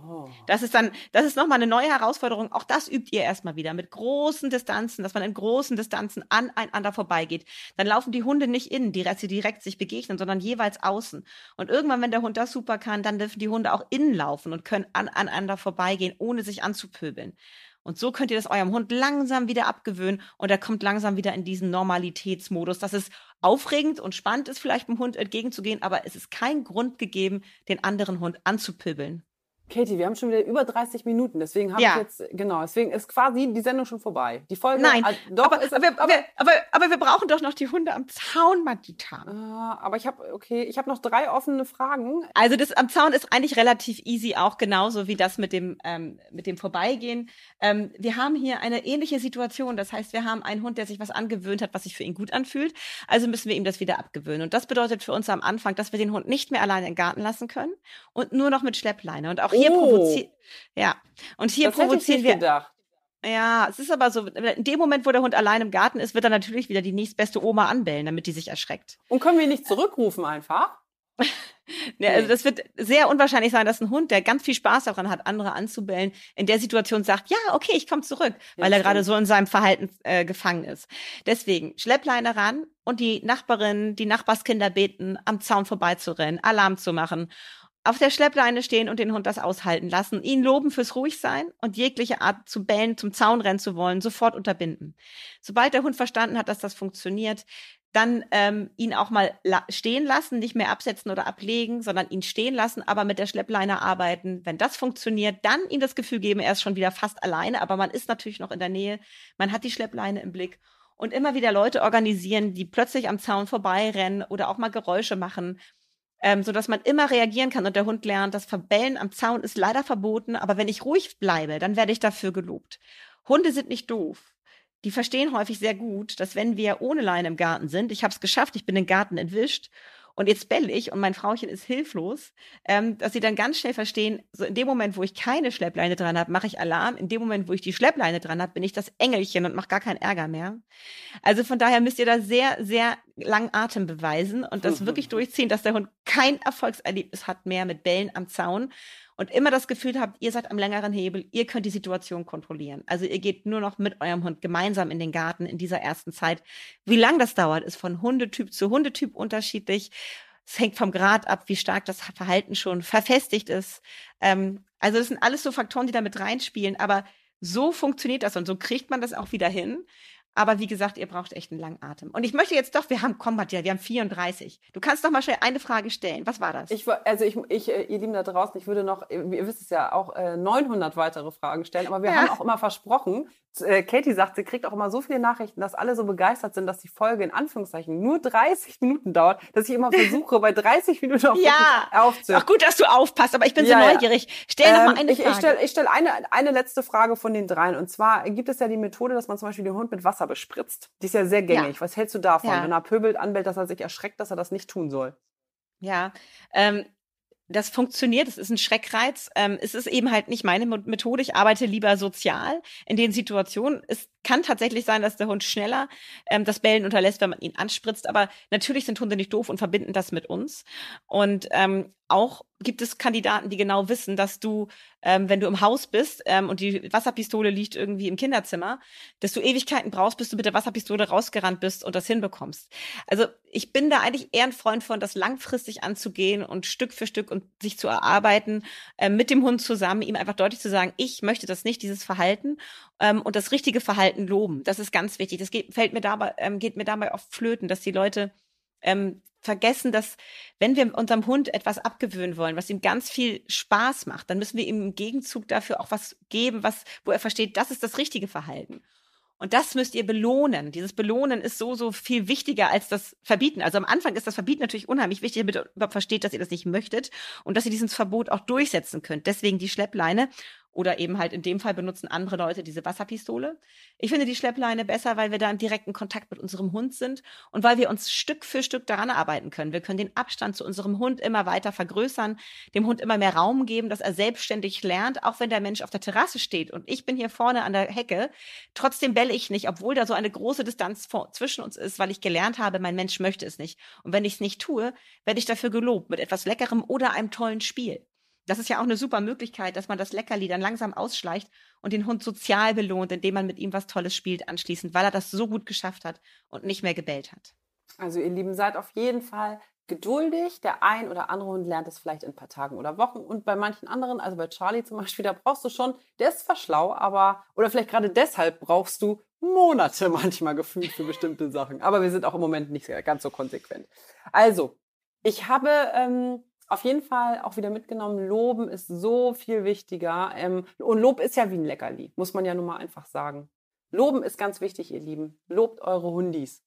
Oh. Das ist dann, das ist nochmal eine neue Herausforderung. Auch das übt ihr erstmal wieder mit großen Distanzen, dass man in großen Distanzen aneinander vorbeigeht. Dann laufen die Hunde nicht innen, die sie direkt sich begegnen, sondern jeweils außen. Und irgendwann, wenn der Hund das super kann, dann dürfen die Hunde auch innen laufen und können an, aneinander vorbeigehen, ohne sich anzupöbeln. Und so könnt ihr das eurem Hund langsam wieder abgewöhnen und er kommt langsam wieder in diesen Normalitätsmodus, dass es aufregend und spannend ist, vielleicht dem Hund entgegenzugehen, aber es ist kein Grund gegeben, den anderen Hund anzupöbeln. Katie, wir haben schon wieder über 30 Minuten, deswegen habe ja. ich jetzt, genau, deswegen ist quasi die Sendung schon vorbei. Die Folge, Nein, äh, doch, aber, ist, aber, aber, aber, aber, wir brauchen doch noch die Hunde am Zaun, Madita. Äh, aber ich habe, okay, ich habe noch drei offene Fragen. Also das am Zaun ist eigentlich relativ easy, auch genauso wie das mit dem, ähm, mit dem Vorbeigehen. Ähm, wir haben hier eine ähnliche Situation, das heißt, wir haben einen Hund, der sich was angewöhnt hat, was sich für ihn gut anfühlt, also müssen wir ihm das wieder abgewöhnen. Und das bedeutet für uns am Anfang, dass wir den Hund nicht mehr alleine im Garten lassen können und nur noch mit Schleppleine. Und auch hier oh. provozieren. Ja. Und hier das provozieren wir. Gedacht. Ja, es ist aber so, in dem Moment, wo der Hund allein im Garten ist, wird er natürlich wieder die nächstbeste Oma anbellen, damit die sich erschreckt. Und können wir ihn nicht zurückrufen einfach? ja, also das wird sehr unwahrscheinlich sein, dass ein Hund, der ganz viel Spaß daran hat, andere anzubellen, in der Situation sagt, ja, okay, ich komme zurück, weil ja, er gerade so in seinem Verhalten äh, gefangen ist. Deswegen Schleppleine ran und die Nachbarin, die Nachbarskinder beten, am Zaun vorbeizurennen, Alarm zu machen auf der Schleppleine stehen und den Hund das aushalten lassen, ihn loben fürs Ruhigsein und jegliche Art zu bellen, zum Zaun rennen zu wollen, sofort unterbinden. Sobald der Hund verstanden hat, dass das funktioniert, dann ähm, ihn auch mal la stehen lassen, nicht mehr absetzen oder ablegen, sondern ihn stehen lassen, aber mit der Schleppleine arbeiten. Wenn das funktioniert, dann ihm das Gefühl geben, er ist schon wieder fast alleine, aber man ist natürlich noch in der Nähe, man hat die Schleppleine im Blick und immer wieder Leute organisieren, die plötzlich am Zaun vorbeirennen oder auch mal Geräusche machen, ähm, so dass man immer reagieren kann und der Hund lernt, das Verbellen am Zaun ist leider verboten, aber wenn ich ruhig bleibe, dann werde ich dafür gelobt. Hunde sind nicht doof. Die verstehen häufig sehr gut, dass wenn wir ohne Leine im Garten sind, ich habe es geschafft, ich bin den Garten entwischt und jetzt bell ich und mein Frauchen ist hilflos, ähm, dass sie dann ganz schnell verstehen, so in dem Moment, wo ich keine Schleppleine dran habe, mache ich Alarm. In dem Moment, wo ich die Schleppleine dran habe, bin ich das Engelchen und mache gar keinen Ärger mehr. Also von daher müsst ihr da sehr, sehr lang Atem beweisen und das wirklich durchziehen, dass der Hund kein Erfolgserlebnis hat mehr mit Bällen am Zaun und immer das Gefühl habt, ihr seid am längeren Hebel, ihr könnt die Situation kontrollieren. Also ihr geht nur noch mit eurem Hund gemeinsam in den Garten in dieser ersten Zeit. Wie lang das dauert, ist von Hundetyp zu Hundetyp unterschiedlich. Es hängt vom Grad ab, wie stark das Verhalten schon verfestigt ist. Ähm, also das sind alles so Faktoren, die da mit reinspielen. Aber so funktioniert das und so kriegt man das auch wieder hin. Aber wie gesagt, ihr braucht echt einen langen Atem. Und ich möchte jetzt doch, wir haben, komm Matthias, wir haben 34. Du kannst doch mal schnell eine Frage stellen. Was war das? Ich, also ich, ich äh, ihr Lieben da draußen, ich würde noch, ihr wisst es ja, auch 900 äh, weitere Fragen stellen. Aber wir ja. haben auch immer versprochen, äh, Katie sagt, sie kriegt auch immer so viele Nachrichten, dass alle so begeistert sind, dass die Folge in Anführungszeichen nur 30 Minuten dauert, dass ich immer versuche, bei 30 Minuten auch ja. aufzuhören. Ach gut, dass du aufpasst, aber ich bin so ja, neugierig. Stell ähm, noch mal eine ich, Frage. Ich stelle ich stell eine, eine letzte Frage von den dreien. Und zwar gibt es ja die Methode, dass man zum Beispiel den Hund mit Wasser bespritzt. Die ist ja sehr gängig. Ja. Was hältst du davon, wenn er pöbelt, anbellt, dass er sich erschreckt, dass er das nicht tun soll? Ja, ähm, das funktioniert, es ist ein Schreckreiz. Ähm, es ist eben halt nicht meine Methode. Ich arbeite lieber sozial in den Situationen. Es kann tatsächlich sein, dass der Hund schneller ähm, das Bellen unterlässt, wenn man ihn anspritzt. Aber natürlich sind Hunde nicht doof und verbinden das mit uns. Und ähm, auch gibt es Kandidaten, die genau wissen, dass du, ähm, wenn du im Haus bist ähm, und die Wasserpistole liegt irgendwie im Kinderzimmer, dass du Ewigkeiten brauchst, bis du mit der Wasserpistole rausgerannt bist und das hinbekommst. Also ich bin da eigentlich eher ein Freund von, das langfristig anzugehen und Stück für Stück und sich zu erarbeiten, äh, mit dem Hund zusammen, ihm einfach deutlich zu sagen, ich möchte das nicht, dieses Verhalten ähm, und das richtige Verhalten loben. Das ist ganz wichtig. Das geht, fällt mir dabei, ähm, geht mir dabei oft flöten, dass die Leute ähm, vergessen, dass wenn wir unserem Hund etwas abgewöhnen wollen, was ihm ganz viel Spaß macht, dann müssen wir ihm im Gegenzug dafür auch was geben, was, wo er versteht, das ist das richtige Verhalten. Und das müsst ihr belohnen. Dieses Belohnen ist so, so viel wichtiger als das Verbieten. Also am Anfang ist das Verbieten natürlich unheimlich wichtig, damit ihr überhaupt versteht, dass ihr das nicht möchtet und dass ihr dieses Verbot auch durchsetzen könnt. Deswegen die Schleppleine. Oder eben halt in dem Fall benutzen andere Leute diese Wasserpistole. Ich finde die Schleppleine besser, weil wir da im direkten Kontakt mit unserem Hund sind und weil wir uns Stück für Stück daran arbeiten können. Wir können den Abstand zu unserem Hund immer weiter vergrößern, dem Hund immer mehr Raum geben, dass er selbstständig lernt, auch wenn der Mensch auf der Terrasse steht und ich bin hier vorne an der Hecke. Trotzdem belle ich nicht, obwohl da so eine große Distanz vor, zwischen uns ist, weil ich gelernt habe, mein Mensch möchte es nicht. Und wenn ich es nicht tue, werde ich dafür gelobt mit etwas Leckerem oder einem tollen Spiel. Das ist ja auch eine super Möglichkeit, dass man das Leckerli dann langsam ausschleicht und den Hund sozial belohnt, indem man mit ihm was Tolles spielt anschließend, weil er das so gut geschafft hat und nicht mehr gebellt hat. Also ihr Lieben, seid auf jeden Fall geduldig. Der ein oder andere Hund lernt es vielleicht in ein paar Tagen oder Wochen. Und bei manchen anderen, also bei Charlie zum Beispiel, da brauchst du schon, der ist zwar schlau, aber, oder vielleicht gerade deshalb brauchst du Monate manchmal gefühlt für bestimmte Sachen. Aber wir sind auch im Moment nicht ganz so konsequent. Also, ich habe ähm, auf jeden Fall auch wieder mitgenommen, Loben ist so viel wichtiger. Ähm, und Lob ist ja wie ein Leckerli, muss man ja nun mal einfach sagen. Loben ist ganz wichtig, ihr Lieben. Lobt eure Hundis.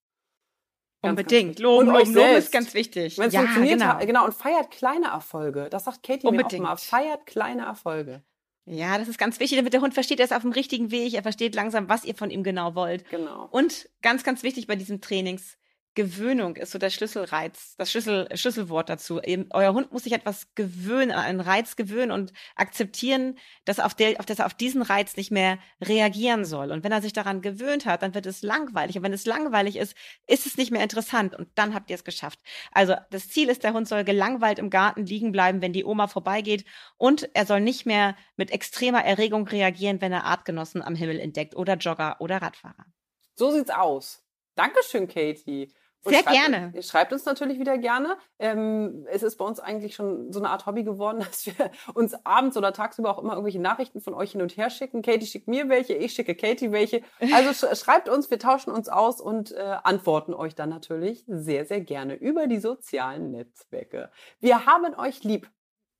Ganz, Unbedingt. Ganz loben, loben, loben ist ganz wichtig. Wenn es ja, funktioniert, genau. genau. Und feiert kleine Erfolge. Das sagt Katie Unbedingt. mir auch mal. Feiert kleine Erfolge. Ja, das ist ganz wichtig, damit der Hund versteht, er ist auf dem richtigen Weg, er versteht langsam, was ihr von ihm genau wollt. Genau. Und ganz, ganz wichtig bei diesen Trainings, Gewöhnung ist so der Schlüsselreiz, das Schlüssel, Schlüsselwort dazu. Eben, euer Hund muss sich etwas gewöhnen, einen Reiz gewöhnen und akzeptieren, dass, auf der, auf, dass er auf diesen Reiz nicht mehr reagieren soll. Und wenn er sich daran gewöhnt hat, dann wird es langweilig. Und wenn es langweilig ist, ist es nicht mehr interessant. Und dann habt ihr es geschafft. Also das Ziel ist, der Hund soll gelangweilt im Garten liegen bleiben, wenn die Oma vorbeigeht. Und er soll nicht mehr mit extremer Erregung reagieren, wenn er Artgenossen am Himmel entdeckt oder Jogger oder Radfahrer. So sieht's aus. Dankeschön, Katie. Und Sehr schreibt, gerne. Schreibt uns natürlich wieder gerne. Ähm, es ist bei uns eigentlich schon so eine Art Hobby geworden, dass wir uns abends oder tagsüber auch immer irgendwelche Nachrichten von euch hin und her schicken. Katie schickt mir welche, ich schicke Katie welche. Also sch schreibt uns, wir tauschen uns aus und äh, antworten euch dann natürlich sehr, sehr gerne über die sozialen Netzwerke. Wir haben euch lieb,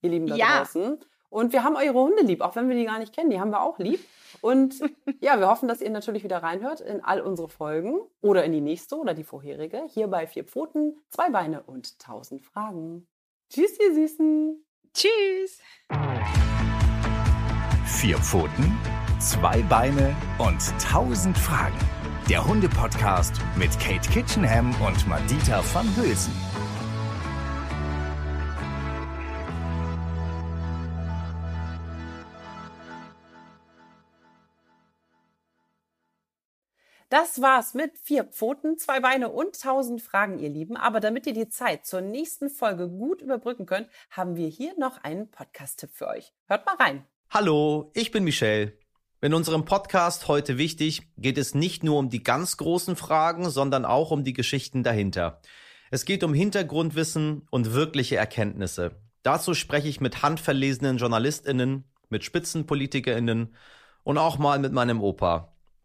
ihr Lieben da ja. draußen. Und wir haben eure Hunde lieb, auch wenn wir die gar nicht kennen, die haben wir auch lieb. Und ja, wir hoffen, dass ihr natürlich wieder reinhört in all unsere Folgen oder in die nächste oder die vorherige. Hier bei Vier Pfoten, zwei Beine und tausend Fragen. Tschüss, ihr Süßen. Tschüss. Vier Pfoten, zwei Beine und tausend Fragen. Der Hunde-Podcast mit Kate Kitchenham und Madita van Hülsen. Das war's mit vier Pfoten, zwei Beine und tausend Fragen, ihr Lieben. Aber damit ihr die Zeit zur nächsten Folge gut überbrücken könnt, haben wir hier noch einen Podcast-Tipp für euch. Hört mal rein. Hallo, ich bin Michelle. In unserem Podcast heute wichtig geht es nicht nur um die ganz großen Fragen, sondern auch um die Geschichten dahinter. Es geht um Hintergrundwissen und wirkliche Erkenntnisse. Dazu spreche ich mit handverlesenen JournalistInnen, mit SpitzenpolitikerInnen und auch mal mit meinem Opa.